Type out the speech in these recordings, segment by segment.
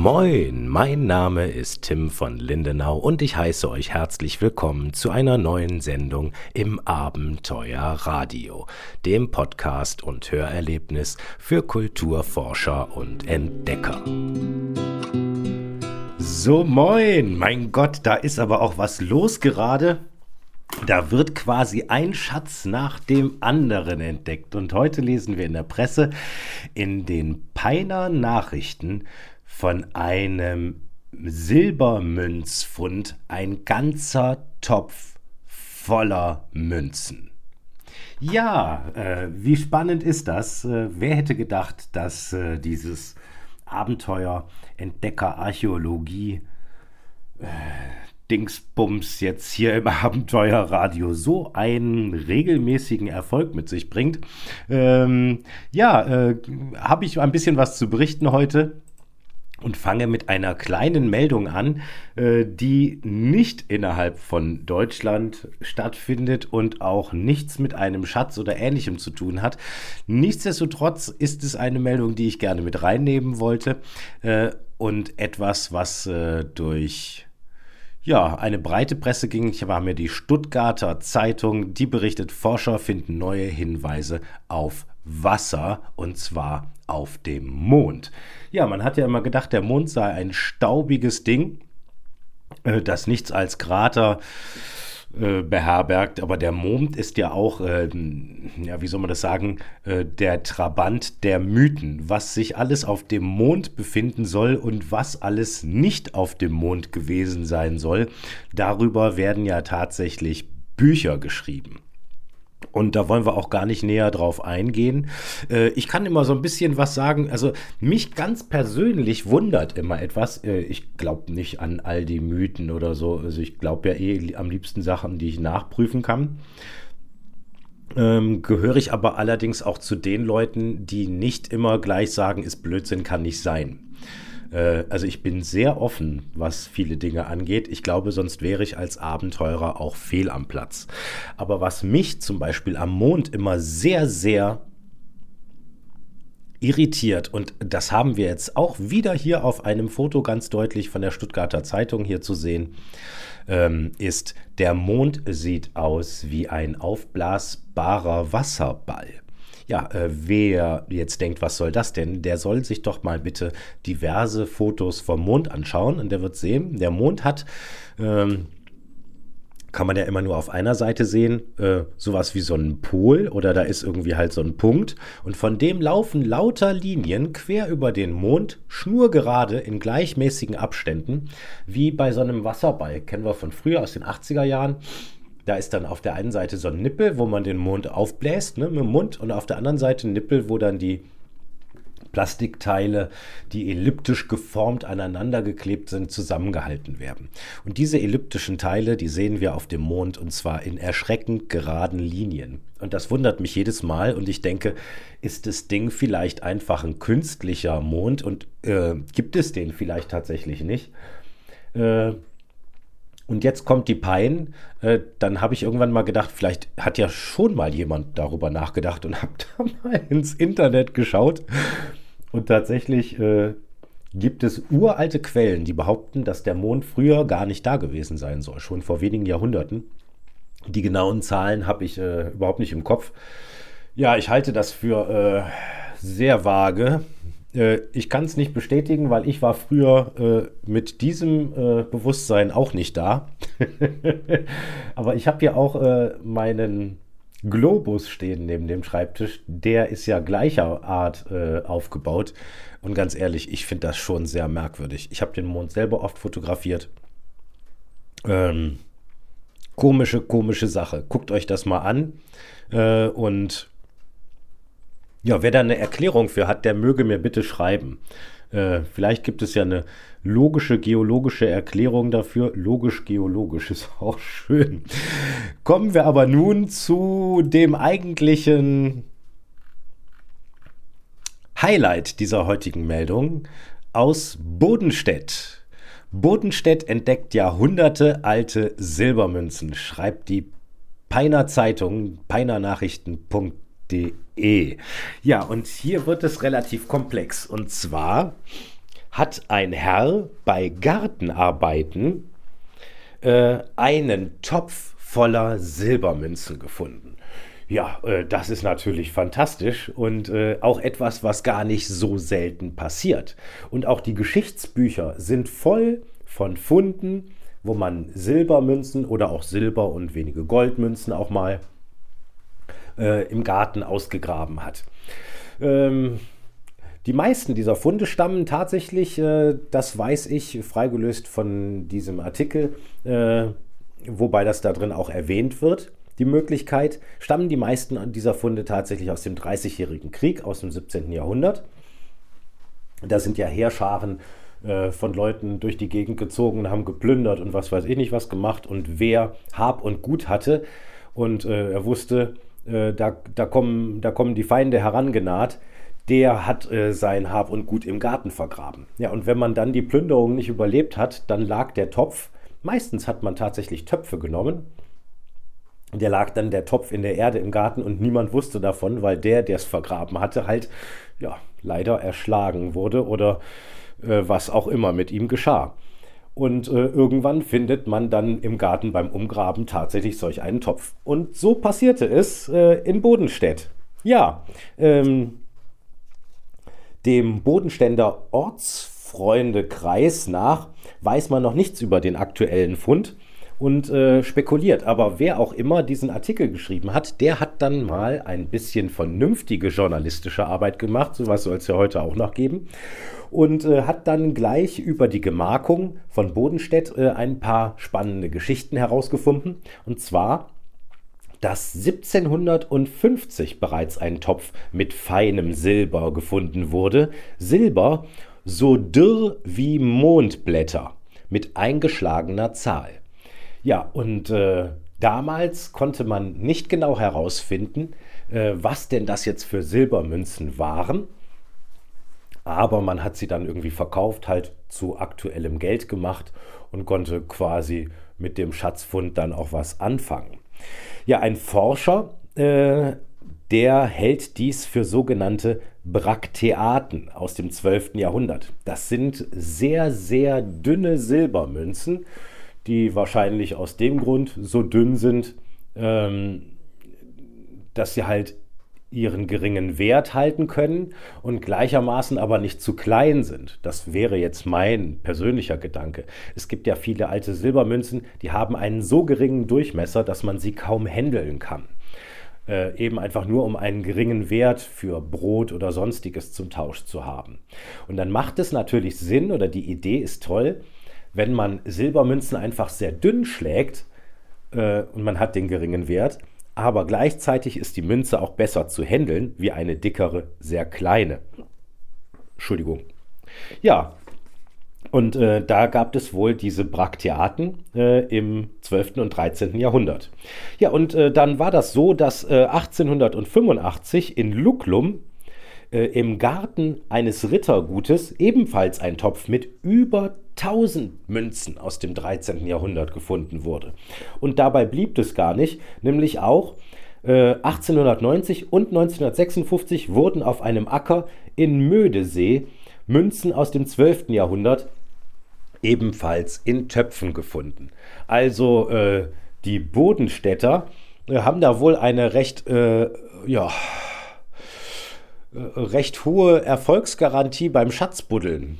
Moin, mein Name ist Tim von Lindenau und ich heiße euch herzlich willkommen zu einer neuen Sendung im Abenteuer Radio, dem Podcast und Hörerlebnis für Kulturforscher und Entdecker. So, moin, mein Gott, da ist aber auch was los gerade. Da wird quasi ein Schatz nach dem anderen entdeckt. Und heute lesen wir in der Presse in den Peiner Nachrichten von einem Silbermünzfund ein ganzer Topf voller Münzen. Ja, äh, wie spannend ist das? Äh, wer hätte gedacht, dass äh, dieses Abenteuer Entdecker Archäologie äh, Dingsbums jetzt hier im Abenteuerradio so einen regelmäßigen Erfolg mit sich bringt. Ähm, ja, äh, habe ich ein bisschen was zu berichten heute und fange mit einer kleinen Meldung an, äh, die nicht innerhalb von Deutschland stattfindet und auch nichts mit einem Schatz oder ähnlichem zu tun hat. Nichtsdestotrotz ist es eine Meldung, die ich gerne mit reinnehmen wollte äh, und etwas, was äh, durch ja, eine breite Presse ging. Ich habe mir die Stuttgarter Zeitung, die berichtet, Forscher finden neue Hinweise auf Wasser und zwar auf dem Mond. Ja, man hat ja immer gedacht, der Mond sei ein staubiges Ding, äh, das nichts als Krater äh, beherbergt, aber der Mond ist ja auch, äh, ja, wie soll man das sagen, äh, der Trabant der Mythen, was sich alles auf dem Mond befinden soll und was alles nicht auf dem Mond gewesen sein soll. Darüber werden ja tatsächlich Bücher geschrieben. Und da wollen wir auch gar nicht näher drauf eingehen. Äh, ich kann immer so ein bisschen was sagen. Also mich ganz persönlich wundert immer etwas. Äh, ich glaube nicht an all die Mythen oder so. Also ich glaube ja eh am liebsten Sachen, die ich nachprüfen kann. Ähm, gehöre ich aber allerdings auch zu den Leuten, die nicht immer gleich sagen, ist Blödsinn, kann nicht sein. Äh, also ich bin sehr offen, was viele Dinge angeht. Ich glaube, sonst wäre ich als Abenteurer auch fehl am Platz. Aber was mich zum Beispiel am Mond immer sehr, sehr irritiert und das haben wir jetzt auch wieder hier auf einem Foto ganz deutlich von der Stuttgarter Zeitung hier zu sehen, ähm, ist, der Mond sieht aus wie ein aufblasbarer Wasserball. Ja, äh, wer jetzt denkt, was soll das denn, der soll sich doch mal bitte diverse Fotos vom Mond anschauen und der wird sehen, der Mond hat, ähm, kann man ja immer nur auf einer Seite sehen, äh, sowas wie so ein Pol oder da ist irgendwie halt so ein Punkt und von dem laufen lauter Linien quer über den Mond, schnurgerade in gleichmäßigen Abständen, wie bei so einem Wasserball, kennen wir von früher aus den 80er Jahren. Da ist dann auf der einen Seite so ein Nippel, wo man den Mond aufbläst ne, mit dem Mund und auf der anderen Seite ein Nippel, wo dann die Plastikteile, die elliptisch geformt aneinander geklebt sind, zusammengehalten werden. Und diese elliptischen Teile, die sehen wir auf dem Mond und zwar in erschreckend geraden Linien. Und das wundert mich jedes Mal und ich denke, ist das Ding vielleicht einfach ein künstlicher Mond und äh, gibt es den vielleicht tatsächlich nicht? Äh, und jetzt kommt die Pein. Äh, dann habe ich irgendwann mal gedacht, vielleicht hat ja schon mal jemand darüber nachgedacht und habe da mal ins Internet geschaut. Und tatsächlich äh, gibt es uralte Quellen, die behaupten, dass der Mond früher gar nicht da gewesen sein soll, schon vor wenigen Jahrhunderten. Die genauen Zahlen habe ich äh, überhaupt nicht im Kopf. Ja, ich halte das für sehr vage. Äh, ich kann es nicht bestätigen, weil ich war früher äh, mit diesem äh, Bewusstsein auch nicht da. Aber ich habe hier auch äh, meinen Globus stehen neben dem Schreibtisch. Der ist ja gleicher Art äh, aufgebaut. Und ganz ehrlich, ich finde das schon sehr merkwürdig. Ich habe den Mond selber oft fotografiert. Ähm, komische, komische Sache. Guckt euch das mal an. Äh, und ja, wer da eine Erklärung für hat, der möge mir bitte schreiben. Äh, vielleicht gibt es ja eine logische, geologische Erklärung dafür. Logisch-geologisch ist auch schön. Kommen wir aber nun zu dem eigentlichen Highlight dieser heutigen Meldung aus Bodenstedt. Bodenstedt entdeckt Jahrhunderte alte Silbermünzen, schreibt die Peiner Zeitung, peinernachrichten.de. Ja, und hier wird es relativ komplex. Und zwar hat ein Herr bei Gartenarbeiten äh, einen Topf voller Silbermünzen gefunden. Ja, äh, das ist natürlich fantastisch und äh, auch etwas, was gar nicht so selten passiert. Und auch die Geschichtsbücher sind voll von Funden, wo man Silbermünzen oder auch Silber und wenige Goldmünzen auch mal äh, im Garten ausgegraben hat. Ähm, die meisten dieser Funde stammen tatsächlich, äh, das weiß ich, freigelöst von diesem Artikel, äh, wobei das da drin auch erwähnt wird. Die Möglichkeit, stammen die meisten dieser Funde tatsächlich aus dem Dreißigjährigen Krieg, aus dem 17. Jahrhundert. Da sind ja Heerscharen äh, von Leuten durch die Gegend gezogen und haben geplündert und was weiß ich nicht was gemacht. Und wer Hab und Gut hatte und äh, er wusste, äh, da, da, kommen, da kommen die Feinde herangenaht, der hat äh, sein Hab und Gut im Garten vergraben. Ja, und wenn man dann die Plünderung nicht überlebt hat, dann lag der Topf, meistens hat man tatsächlich Töpfe genommen, der lag dann der Topf in der Erde im Garten und niemand wusste davon, weil der, der es vergraben hatte, halt, ja, leider erschlagen wurde oder äh, was auch immer mit ihm geschah. Und äh, irgendwann findet man dann im Garten beim Umgraben tatsächlich solch einen Topf. Und so passierte es äh, in Bodenstedt. Ja, ähm, dem Bodenständer Ortsfreundekreis nach weiß man noch nichts über den aktuellen Fund und äh, spekuliert. Aber wer auch immer diesen Artikel geschrieben hat, der hat dann mal ein bisschen vernünftige journalistische Arbeit gemacht. Sowas soll es ja heute auch noch geben. Und äh, hat dann gleich über die Gemarkung von Bodenstedt äh, ein paar spannende Geschichten herausgefunden. Und zwar dass 1750 bereits ein Topf mit feinem Silber gefunden wurde. Silber so dürr wie Mondblätter mit eingeschlagener Zahl. Ja, und äh, damals konnte man nicht genau herausfinden, äh, was denn das jetzt für Silbermünzen waren. Aber man hat sie dann irgendwie verkauft, halt zu aktuellem Geld gemacht und konnte quasi mit dem Schatzfund dann auch was anfangen. Ja, ein Forscher, äh, der hält dies für sogenannte Brakteaten aus dem 12. Jahrhundert. Das sind sehr, sehr dünne Silbermünzen, die wahrscheinlich aus dem Grund so dünn sind, ähm, dass sie halt ihren geringen Wert halten können und gleichermaßen aber nicht zu klein sind. Das wäre jetzt mein persönlicher Gedanke. Es gibt ja viele alte Silbermünzen, die haben einen so geringen Durchmesser, dass man sie kaum händeln kann. Äh, eben einfach nur, um einen geringen Wert für Brot oder sonstiges zum Tausch zu haben. Und dann macht es natürlich Sinn oder die Idee ist toll, wenn man Silbermünzen einfach sehr dünn schlägt äh, und man hat den geringen Wert, aber gleichzeitig ist die Münze auch besser zu handeln wie eine dickere, sehr kleine. Entschuldigung. Ja, und äh, da gab es wohl diese Brakteaten äh, im 12. und 13. Jahrhundert. Ja, und äh, dann war das so, dass 1885 äh, in Lucklum äh, im Garten eines Rittergutes ebenfalls ein Topf mit über 1000 Münzen aus dem 13. Jahrhundert gefunden wurde. Und dabei blieb es gar nicht, nämlich auch äh, 1890 und 1956 wurden auf einem Acker in Mödesee Münzen aus dem 12. Jahrhundert ebenfalls in Töpfen gefunden. Also äh, die Bodenstädter äh, haben da wohl eine recht, äh, ja, äh, recht hohe Erfolgsgarantie beim Schatzbuddeln.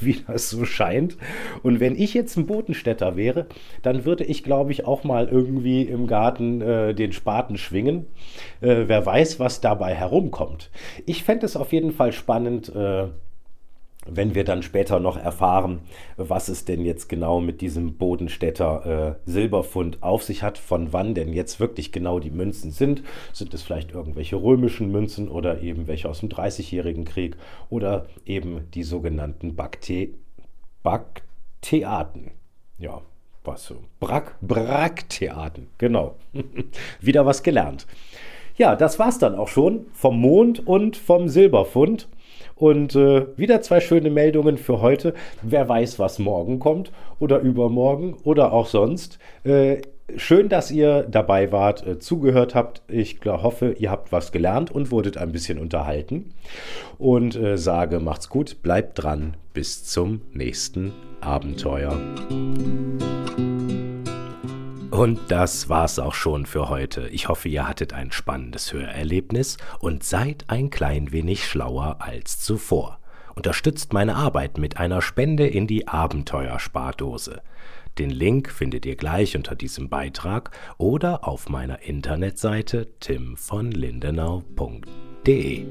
wie das so scheint. Und wenn ich jetzt ein Bodenstädter wäre, dann würde ich, glaube ich, auch mal irgendwie im Garten äh, den Spaten schwingen. Äh, wer weiß, was dabei herumkommt. Ich fände es auf jeden Fall spannend. Äh, wenn wir dann später noch erfahren, was es denn jetzt genau mit diesem Bodenstädter äh, Silberfund auf sich hat, von wann denn jetzt wirklich genau die Münzen sind. Sind es vielleicht irgendwelche römischen Münzen oder eben welche aus dem Dreißigjährigen Krieg oder eben die sogenannten Bakte Bakteaten. Ja, was so? Brack, Bracktheaten, genau. Wieder was gelernt. Ja, das war's dann auch schon vom Mond und vom Silberfund. Und äh, wieder zwei schöne Meldungen für heute. Wer weiß, was morgen kommt oder übermorgen oder auch sonst. Äh, schön, dass ihr dabei wart, äh, zugehört habt. Ich hoffe, ihr habt was gelernt und wurdet ein bisschen unterhalten. Und äh, sage, macht's gut, bleibt dran, bis zum nächsten Abenteuer. Und das war's auch schon für heute. Ich hoffe, ihr hattet ein spannendes Hörerlebnis und seid ein klein wenig schlauer als zuvor. Unterstützt meine Arbeit mit einer Spende in die Abenteuerspardose. Den Link findet ihr gleich unter diesem Beitrag oder auf meiner Internetseite timvonlindenau.de.